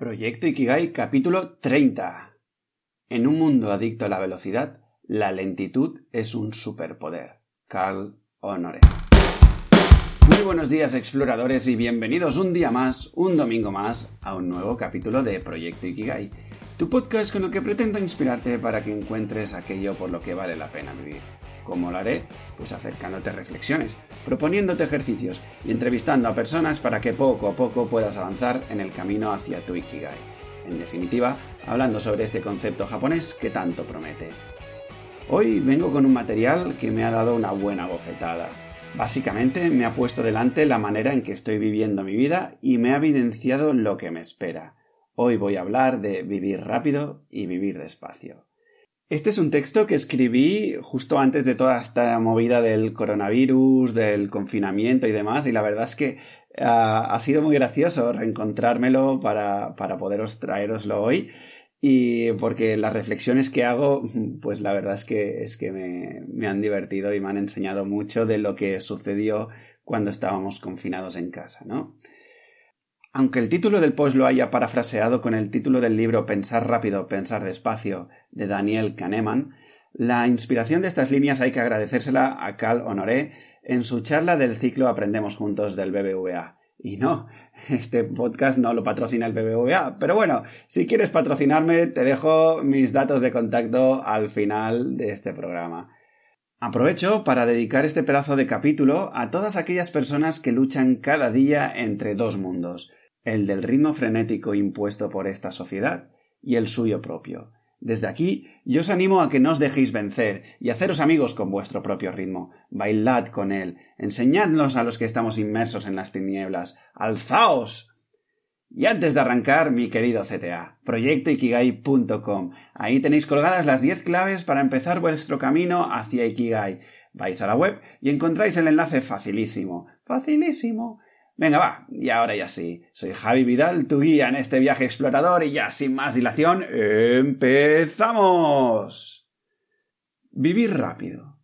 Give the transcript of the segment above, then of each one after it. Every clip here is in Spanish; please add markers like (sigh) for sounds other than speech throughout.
Proyecto Ikigai capítulo 30. En un mundo adicto a la velocidad, la lentitud es un superpoder. Carl Honore. Muy buenos días exploradores y bienvenidos un día más, un domingo más, a un nuevo capítulo de Proyecto Ikigai, tu podcast con el que pretendo inspirarte para que encuentres aquello por lo que vale la pena vivir. ¿Cómo lo haré? Pues acercándote reflexiones, proponiéndote ejercicios y entrevistando a personas para que poco a poco puedas avanzar en el camino hacia tu Ikigai. En definitiva, hablando sobre este concepto japonés que tanto promete. Hoy vengo con un material que me ha dado una buena bofetada. Básicamente me ha puesto delante la manera en que estoy viviendo mi vida y me ha evidenciado lo que me espera. Hoy voy a hablar de vivir rápido y vivir despacio. Este es un texto que escribí justo antes de toda esta movida del coronavirus, del confinamiento y demás, y la verdad es que uh, ha sido muy gracioso reencontrármelo para, para poderos traeroslo hoy. Y porque las reflexiones que hago, pues la verdad es que, es que me, me han divertido y me han enseñado mucho de lo que sucedió cuando estábamos confinados en casa, ¿no? Aunque el título del post lo haya parafraseado con el título del libro Pensar rápido, pensar despacio de Daniel Kahneman, la inspiración de estas líneas hay que agradecérsela a Cal Honoré en su charla del ciclo Aprendemos Juntos del BBVA. Y no, (laughs) este podcast no lo patrocina el BBVA, pero bueno, si quieres patrocinarme, te dejo mis datos de contacto al final de este programa. Aprovecho para dedicar este pedazo de capítulo a todas aquellas personas que luchan cada día entre dos mundos, el del ritmo frenético impuesto por esta sociedad y el suyo propio. Desde aquí yo os animo a que no os dejéis vencer y haceros amigos con vuestro propio ritmo. Bailad con él, enseñadnos a los que estamos inmersos en las tinieblas. ¡Alzaos! Y antes de arrancar, mi querido CTA, proyectoikigai.com. Ahí tenéis colgadas las 10 claves para empezar vuestro camino hacia Ikigai. Vais a la web y encontráis el enlace facilísimo. Facilísimo Venga, va, y ahora ya sí. Soy Javi Vidal, tu guía en este viaje explorador, y ya sin más dilación, ¡empezamos! Vivir rápido.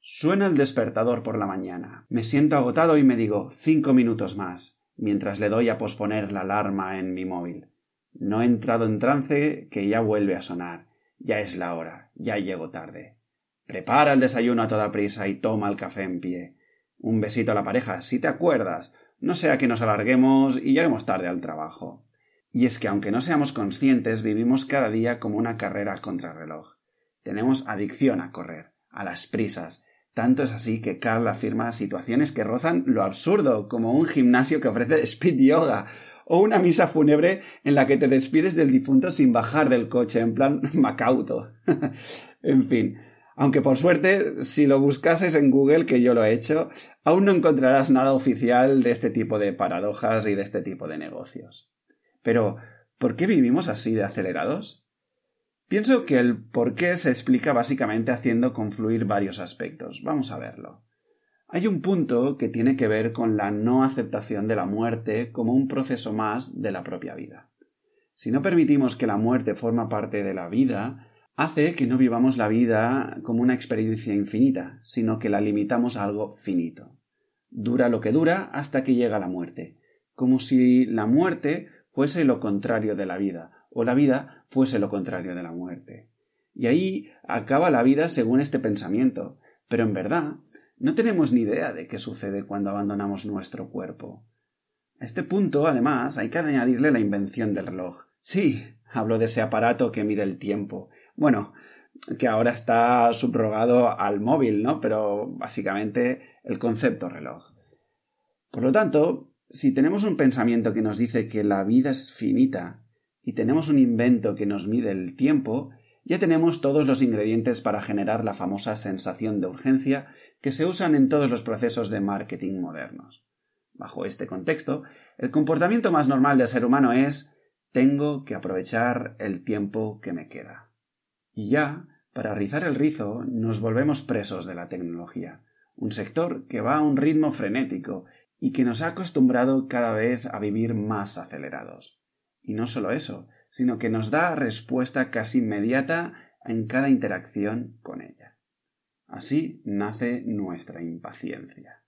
Suena el despertador por la mañana. Me siento agotado y me digo cinco minutos más, mientras le doy a posponer la alarma en mi móvil. No he entrado en trance que ya vuelve a sonar. Ya es la hora, ya llego tarde. Prepara el desayuno a toda prisa y toma el café en pie. Un besito a la pareja, si te acuerdas, no sea que nos alarguemos y lleguemos tarde al trabajo. Y es que aunque no seamos conscientes, vivimos cada día como una carrera contra reloj. Tenemos adicción a correr, a las prisas. Tanto es así que Carl afirma situaciones que rozan lo absurdo, como un gimnasio que ofrece (laughs) speed yoga, o una misa fúnebre en la que te despides del difunto sin bajar del coche, en plan (laughs) macauto. (laughs) en fin, aunque por suerte, si lo buscases en Google, que yo lo he hecho, aún no encontrarás nada oficial de este tipo de paradojas y de este tipo de negocios. Pero, ¿por qué vivimos así de acelerados? Pienso que el por qué se explica básicamente haciendo confluir varios aspectos. Vamos a verlo. Hay un punto que tiene que ver con la no aceptación de la muerte como un proceso más de la propia vida. Si no permitimos que la muerte forma parte de la vida, hace que no vivamos la vida como una experiencia infinita, sino que la limitamos a algo finito. Dura lo que dura hasta que llega la muerte, como si la muerte fuese lo contrario de la vida, o la vida fuese lo contrario de la muerte. Y ahí acaba la vida según este pensamiento, pero en verdad no tenemos ni idea de qué sucede cuando abandonamos nuestro cuerpo. A este punto, además, hay que añadirle la invención del reloj. Sí, hablo de ese aparato que mide el tiempo, bueno, que ahora está subrogado al móvil, ¿no? Pero básicamente el concepto reloj. Por lo tanto, si tenemos un pensamiento que nos dice que la vida es finita y tenemos un invento que nos mide el tiempo, ya tenemos todos los ingredientes para generar la famosa sensación de urgencia que se usan en todos los procesos de marketing modernos. Bajo este contexto, el comportamiento más normal del ser humano es tengo que aprovechar el tiempo que me queda. Y ya, para rizar el rizo, nos volvemos presos de la tecnología, un sector que va a un ritmo frenético y que nos ha acostumbrado cada vez a vivir más acelerados. Y no solo eso, sino que nos da respuesta casi inmediata en cada interacción con ella. Así nace nuestra impaciencia.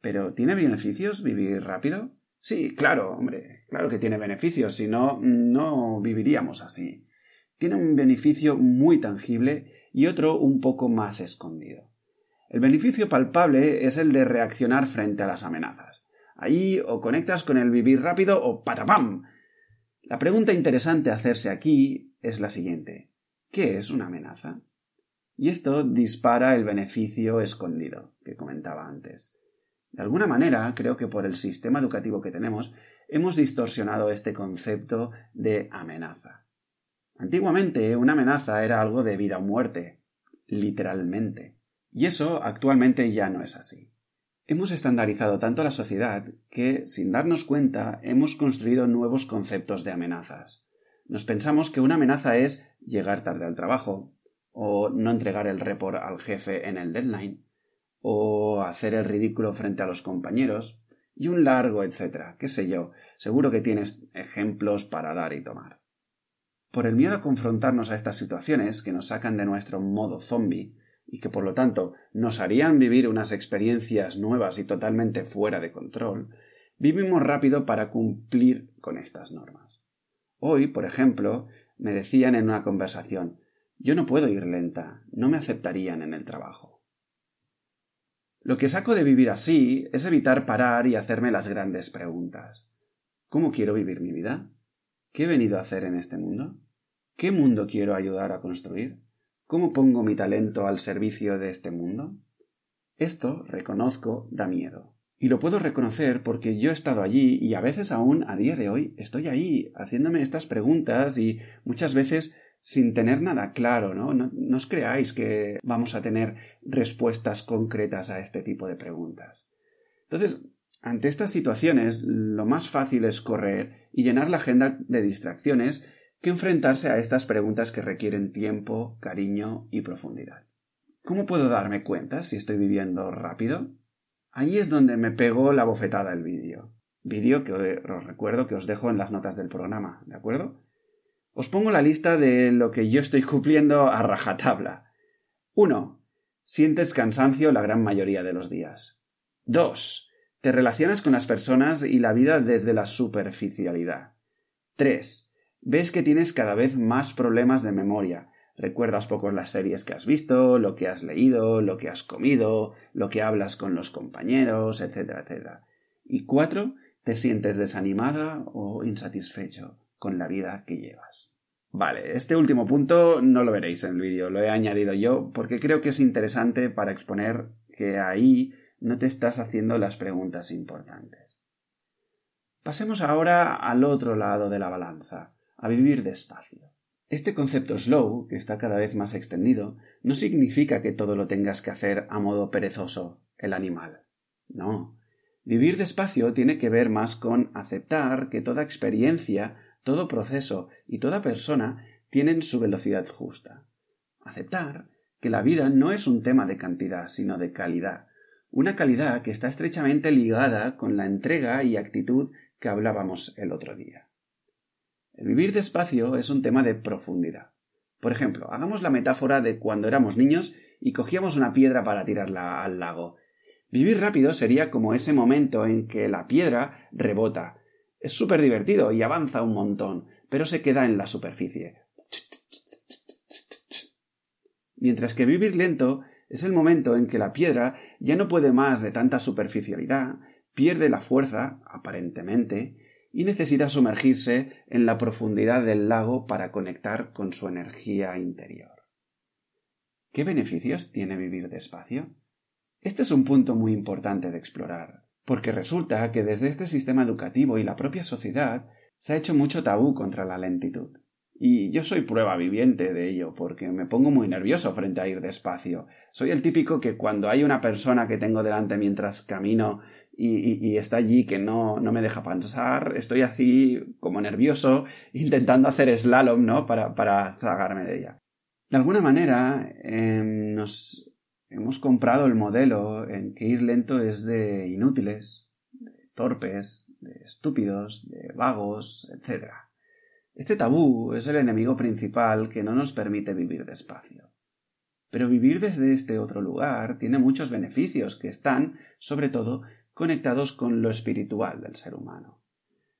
¿Pero tiene beneficios vivir rápido? Sí, claro, hombre, claro que tiene beneficios, si no, no viviríamos así. Tiene un beneficio muy tangible y otro un poco más escondido. El beneficio palpable es el de reaccionar frente a las amenazas. Ahí o conectas con el vivir rápido o patapam. La pregunta interesante a hacerse aquí es la siguiente. ¿Qué es una amenaza? Y esto dispara el beneficio escondido que comentaba antes. De alguna manera, creo que por el sistema educativo que tenemos, hemos distorsionado este concepto de amenaza. Antiguamente, una amenaza era algo de vida o muerte, literalmente. Y eso actualmente ya no es así. Hemos estandarizado tanto la sociedad que, sin darnos cuenta, hemos construido nuevos conceptos de amenazas. Nos pensamos que una amenaza es llegar tarde al trabajo, o no entregar el report al jefe en el deadline, o hacer el ridículo frente a los compañeros, y un largo etcétera, qué sé yo, seguro que tienes ejemplos para dar y tomar. Por el miedo a confrontarnos a estas situaciones que nos sacan de nuestro modo zombie, y que por lo tanto nos harían vivir unas experiencias nuevas y totalmente fuera de control, vivimos rápido para cumplir con estas normas. Hoy, por ejemplo, me decían en una conversación yo no puedo ir lenta, no me aceptarían en el trabajo. Lo que saco de vivir así es evitar parar y hacerme las grandes preguntas. ¿Cómo quiero vivir mi vida? ¿Qué he venido a hacer en este mundo? ¿Qué mundo quiero ayudar a construir? ¿Cómo pongo mi talento al servicio de este mundo? Esto, reconozco, da miedo. Y lo puedo reconocer porque yo he estado allí y a veces aún a día de hoy estoy ahí haciéndome estas preguntas y muchas veces sin tener nada claro, ¿no? ¿no? No os creáis que vamos a tener respuestas concretas a este tipo de preguntas. Entonces, ante estas situaciones, lo más fácil es correr y llenar la agenda de distracciones que enfrentarse a estas preguntas que requieren tiempo, cariño y profundidad. ¿Cómo puedo darme cuenta si estoy viviendo rápido? Ahí es donde me pegó la bofetada el vídeo. Vídeo que os recuerdo que os dejo en las notas del programa, ¿de acuerdo? Os pongo la lista de lo que yo estoy cumpliendo a rajatabla. 1. Sientes cansancio la gran mayoría de los días. 2. Te relacionas con las personas y la vida desde la superficialidad. 3. Ves que tienes cada vez más problemas de memoria. Recuerdas poco las series que has visto, lo que has leído, lo que has comido, lo que hablas con los compañeros, etcétera, etcétera. Y 4. Te sientes desanimada o insatisfecho con la vida que llevas. Vale, este último punto no lo veréis en el vídeo, lo he añadido yo porque creo que es interesante para exponer que ahí no te estás haciendo las preguntas importantes. Pasemos ahora al otro lado de la balanza, a vivir despacio. Este concepto slow, que está cada vez más extendido, no significa que todo lo tengas que hacer a modo perezoso, el animal. No. Vivir despacio tiene que ver más con aceptar que toda experiencia todo proceso y toda persona tienen su velocidad justa. Aceptar que la vida no es un tema de cantidad, sino de calidad, una calidad que está estrechamente ligada con la entrega y actitud que hablábamos el otro día. El vivir despacio es un tema de profundidad. Por ejemplo, hagamos la metáfora de cuando éramos niños y cogíamos una piedra para tirarla al lago. Vivir rápido sería como ese momento en que la piedra rebota, es súper divertido y avanza un montón, pero se queda en la superficie. Mientras que vivir lento es el momento en que la piedra ya no puede más de tanta superficialidad, pierde la fuerza, aparentemente, y necesita sumergirse en la profundidad del lago para conectar con su energía interior. ¿Qué beneficios tiene vivir despacio? Este es un punto muy importante de explorar porque resulta que desde este sistema educativo y la propia sociedad se ha hecho mucho tabú contra la lentitud. Y yo soy prueba viviente de ello, porque me pongo muy nervioso frente a ir despacio. Soy el típico que cuando hay una persona que tengo delante mientras camino y, está allí que no, no, me deja pasar, estoy así como nervioso, (laughs) intentando hacer slalom, ¿no? Para, para zagarme de ella. De alguna manera, em, nos, Hemos comprado el modelo en que ir lento es de inútiles, de torpes, de estúpidos, de vagos, etc. Este tabú es el enemigo principal que no nos permite vivir despacio. Pero vivir desde este otro lugar tiene muchos beneficios que están, sobre todo, conectados con lo espiritual del ser humano.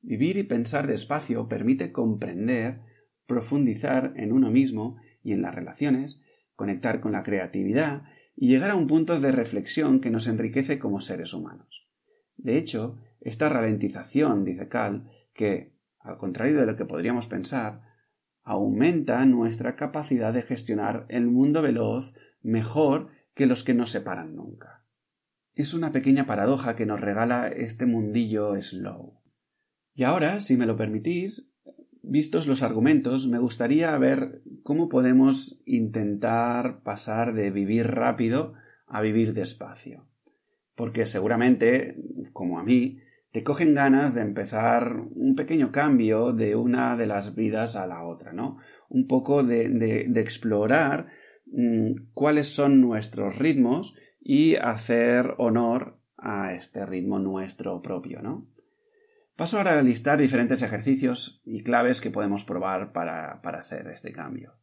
Vivir y pensar despacio permite comprender, profundizar en uno mismo y en las relaciones, conectar con la creatividad y llegar a un punto de reflexión que nos enriquece como seres humanos. De hecho, esta ralentización, dice Cal, que, al contrario de lo que podríamos pensar, aumenta nuestra capacidad de gestionar el mundo veloz mejor que los que nos separan nunca. Es una pequeña paradoja que nos regala este mundillo slow. Y ahora, si me lo permitís, vistos los argumentos, me gustaría ver cómo podemos intentar pasar de vivir rápido a vivir despacio. Porque seguramente, como a mí, te cogen ganas de empezar un pequeño cambio de una de las vidas a la otra, ¿no? Un poco de, explorar mm, cuáles son nuestros ritmos y hacer honor a este ritmo nuestro propio, ¿no? Paso ahora a listar diferentes ejercicios y claves que podemos probar para, hacer este cambio.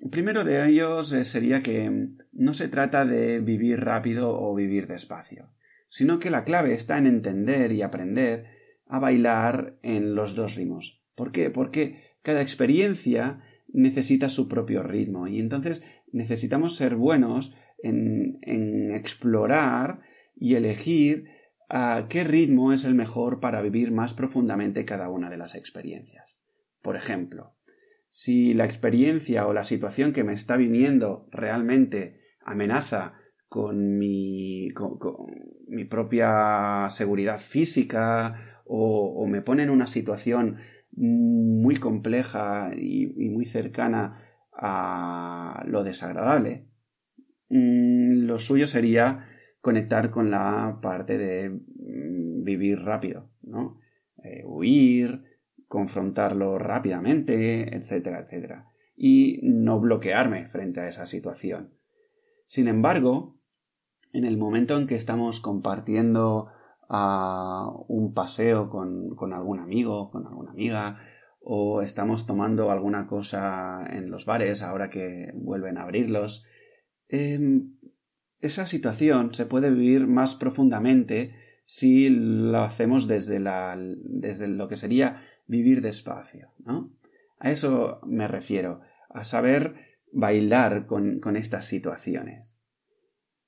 El primero de ellos eh, sería que no se trata de vivir rápido o vivir despacio, sino que la clave está en entender y aprender a bailar en los dos ritmos. ¿Por qué? Porque cada experiencia necesita su propio ritmo y entonces necesitamos ser buenos en, explorar y elegir a qué ritmo es el mejor para vivir más profundamente cada una de las experiencias. Por ejemplo, si la experiencia o la situación que me está viniendo realmente amenaza con, mi propia seguridad física o, me pone en una situación muy compleja y, muy cercana a lo desagradable, mm, lo suyo sería conectar con la parte de mm, vivir rápido, ¿no? Eh, huir, confrontarlo rápidamente, etcétera, etcétera. Y no bloquearme frente a esa situación. Sin embargo, en el momento en que estamos compartiendo ah, un paseo con, con, algún amigo, con alguna amiga, o estamos tomando alguna cosa en los bares ahora que vuelven a abrirlos, em, esa situación se puede vivir más profundamente si lo hacemos desde, la, desde lo que sería vivir despacio, ¿no? A eso me refiero, a saber bailar con, con estas situaciones.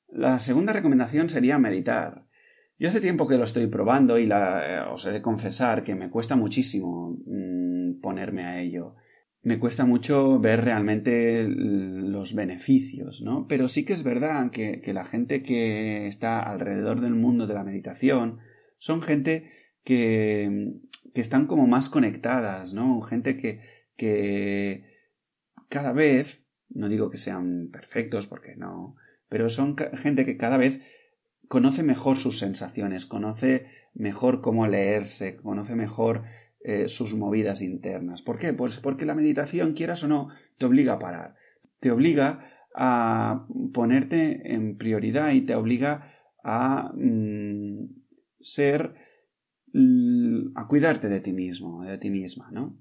La segunda recomendación sería meditar. Yo hace tiempo que lo estoy probando y la, eh, os he de confesar que me cuesta muchísimo mm, ponerme a ello me cuesta mucho ver realmente los beneficios, ¿no? Pero sí que es verdad que, la gente que está alrededor del mundo de la meditación son gente que, que están como más conectadas, ¿no? Gente que, que cada vez, no digo que sean perfectos porque no, pero son gente que cada vez conoce mejor sus sensaciones, conoce mejor cómo leerse, conoce mejor eh, sus movidas internas. ¿Por qué? Pues porque la meditación, quieras o no, te obliga a parar, te obliga a ponerte en prioridad y te obliga a mm, ser a cuidarte de ti mismo, de ti misma, ¿no?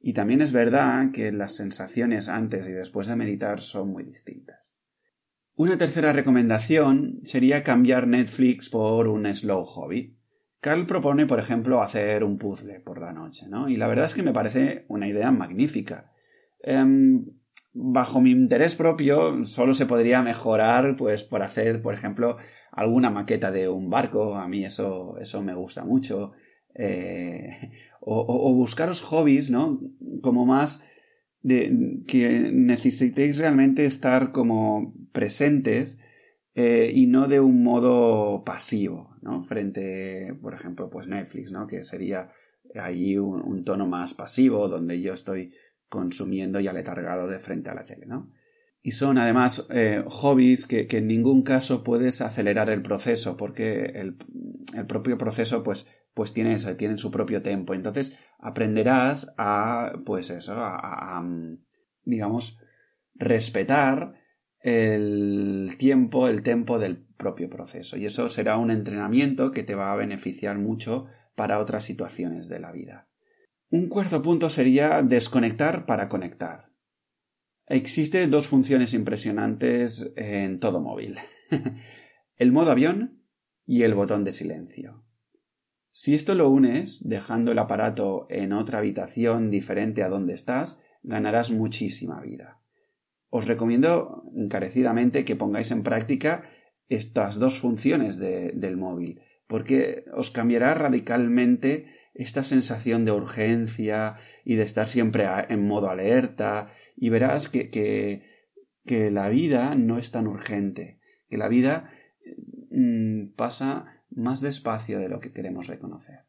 Y también es verdad que las sensaciones antes y después de meditar son muy distintas. Una tercera recomendación sería cambiar Netflix por un slow hobby. Carl propone, por ejemplo, hacer un puzzle por la noche, ¿no? Y la verdad es que me parece una idea magnífica. Em, bajo mi interés propio, solo se podría mejorar, pues, por hacer, por ejemplo, alguna maqueta de un barco. A mí eso, eso me gusta mucho. Eh, o, buscaros hobbies, ¿no? Como más de que necesitéis realmente estar como presentes eh, y no de un modo pasivo, ¿no? Frente, por ejemplo, pues Netflix, ¿no? Que sería allí un, tono más pasivo, donde yo estoy consumiendo y aletargado de frente a la tele, ¿no? Y son además eh, hobbies que, en ningún caso puedes acelerar el proceso, porque el, propio proceso, pues, pues tiene eso, tiene su propio tiempo. Entonces aprenderás a, pues eso, a digamos, respetar el tiempo, el tempo del propio proceso. Y eso será un entrenamiento que te va a beneficiar mucho para otras situaciones de la vida. Un cuarto punto sería desconectar para conectar. Existen dos funciones impresionantes en todo móvil. (laughs) el modo avión y el botón de silencio. Si esto lo unes dejando el aparato en otra habitación diferente a donde estás, ganarás muchísima vida. Os recomiendo encarecidamente que pongáis en práctica estas dos funciones del móvil, porque os cambiará radicalmente esta sensación de urgencia y de estar siempre en modo alerta y verás que, que, la vida no es tan urgente, que la vida mm, pasa más despacio de lo que queremos reconocer.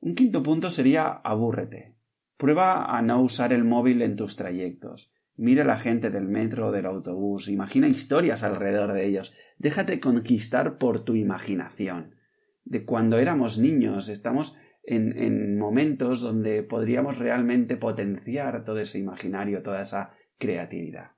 Un quinto punto sería abúrrete. Prueba a no usar el móvil en tus trayectos. Mira a la gente del metro del autobús, imagina historias alrededor de ellos, déjate conquistar por tu imaginación de cuando éramos niños. Estamos en, en momentos donde podríamos realmente potenciar todo ese imaginario, toda esa creatividad.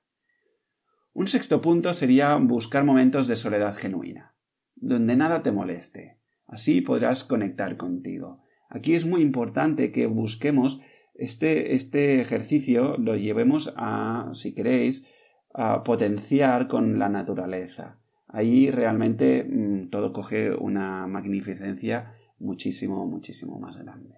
Un sexto punto sería buscar momentos de soledad genuina, donde nada te moleste. Así podrás conectar contigo. Aquí es muy importante que busquemos este, este ejercicio, lo llevemos a, si queréis, a potenciar con la naturaleza ahí realmente mm, todo coge una magnificencia muchísimo, muchísimo más grande.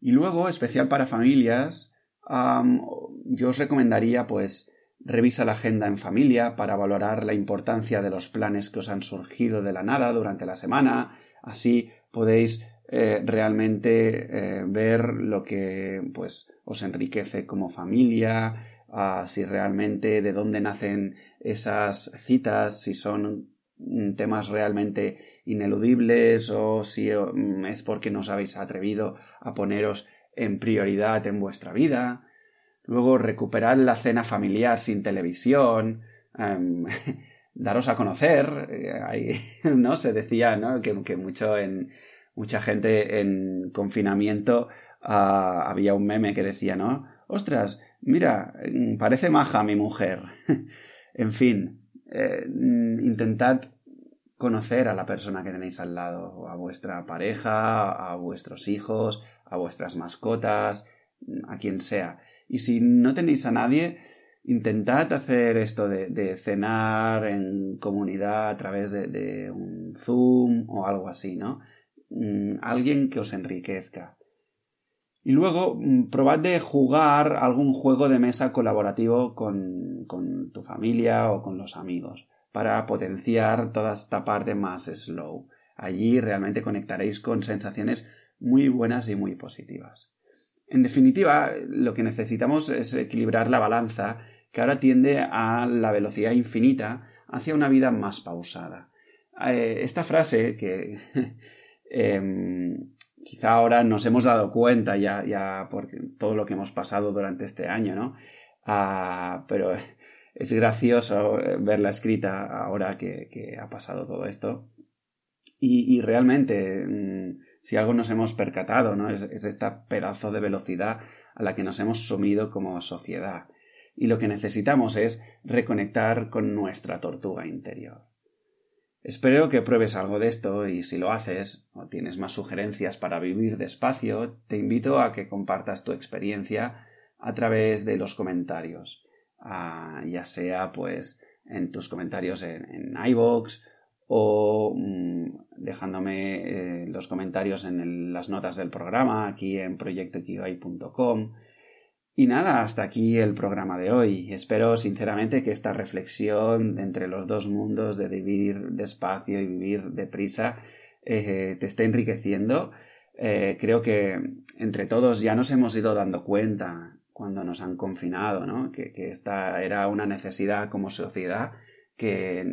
Y luego, especial para familias, yo os recomendaría pues revisa la agenda en familia para valorar la importancia de los planes que os han surgido de la nada durante la semana, así podéis eh, realmente eh, ver lo que pues os enriquece como familia, si realmente de dónde nacen esas citas, si son mm, temas realmente ineludibles o si mm, es porque no os habéis atrevido a poneros en prioridad en vuestra vida. Luego recuperad la cena familiar sin televisión. Em, (laughs) daros a conocer. Eh, (laughs) ¿no? Se decía ¿no? que, mucho en, mucha gente en confinamiento ah, había un meme que decía, ¿no? Ostras, mira, mm, parece maja mi mujer. (laughs) en fin, eh, mm, intentad conocer a la persona que tenéis al lado, a vuestra pareja, a vuestros hijos, a vuestras mascotas, mm, a quien sea. Y si no tenéis a nadie, intentad hacer esto de, cenar en comunidad a través de, de, un Zoom o algo así, ¿no? Alguien que os enriquezca. Y luego mm, probad de jugar algún juego de mesa colaborativo con, con tu familia o con los amigos para potenciar toda esta parte más slow. Allí realmente conectaréis con sensaciones muy buenas y muy positivas. En definitiva, lo que necesitamos es equilibrar la balanza que ahora tiende a la velocidad infinita hacia una vida más pausada. Eh, esta frase que (laughs) em, quizá ahora nos hemos dado cuenta ya, ya por todo lo que hemos pasado durante este año, ¿no? Ah, pero (laughs) es gracioso verla escrita ahora que, ha pasado todo esto. Y, realmente, mm, si algo nos hemos percatado, ¿no? Es, es esta pedazo de velocidad a la que nos hemos sumido como sociedad. Y lo que necesitamos es reconectar con nuestra tortuga interior. Espero que pruebes algo de esto y si lo haces o tienes más sugerencias para vivir despacio, te invito a que compartas tu experiencia a través de los comentarios, ah, ya sea pues en tus comentarios en, en iVoox o mm, dejándome eh, los comentarios en las notas del programa aquí en proyectokigai.com y nada, hasta aquí el programa de hoy. Espero sinceramente que esta reflexión entre los dos mundos de vivir despacio y vivir deprisa eh, te esté enriqueciendo. Eh, creo que entre todos ya nos hemos ido dando cuenta cuando nos han confinado, ¿no? Que, que esta era una necesidad como sociedad que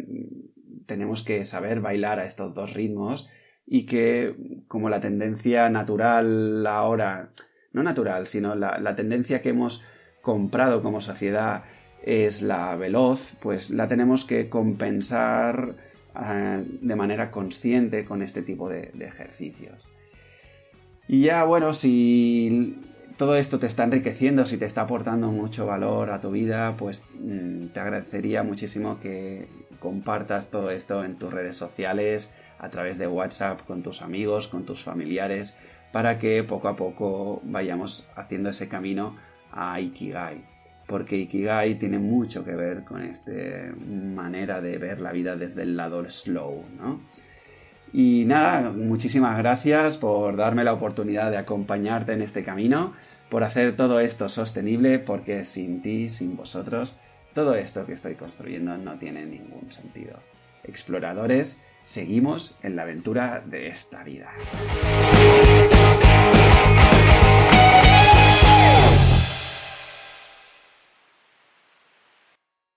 tenemos que saber bailar a estos dos ritmos y que como la tendencia natural ahora no natural, sino la, tendencia que hemos comprado como sociedad es la veloz, pues la tenemos que compensar eh, de manera consciente con este tipo de, ejercicios. Y ya, bueno, si todo esto te está enriqueciendo, si te está aportando mucho valor a tu vida, pues mm, te agradecería muchísimo que compartas todo esto en tus redes sociales, a través de WhatsApp, con tus amigos, con tus familiares, para que poco a poco vayamos haciendo ese camino a Ikigai. Porque Ikigai tiene mucho que ver con esta manera de ver la vida desde el lado slow, ¿no? Y nada, muchísimas gracias por darme la oportunidad de acompañarte en este camino, por hacer todo esto sostenible, porque sin ti, sin vosotros, todo esto que estoy construyendo no tiene ningún sentido. Exploradores, seguimos en la aventura de esta vida.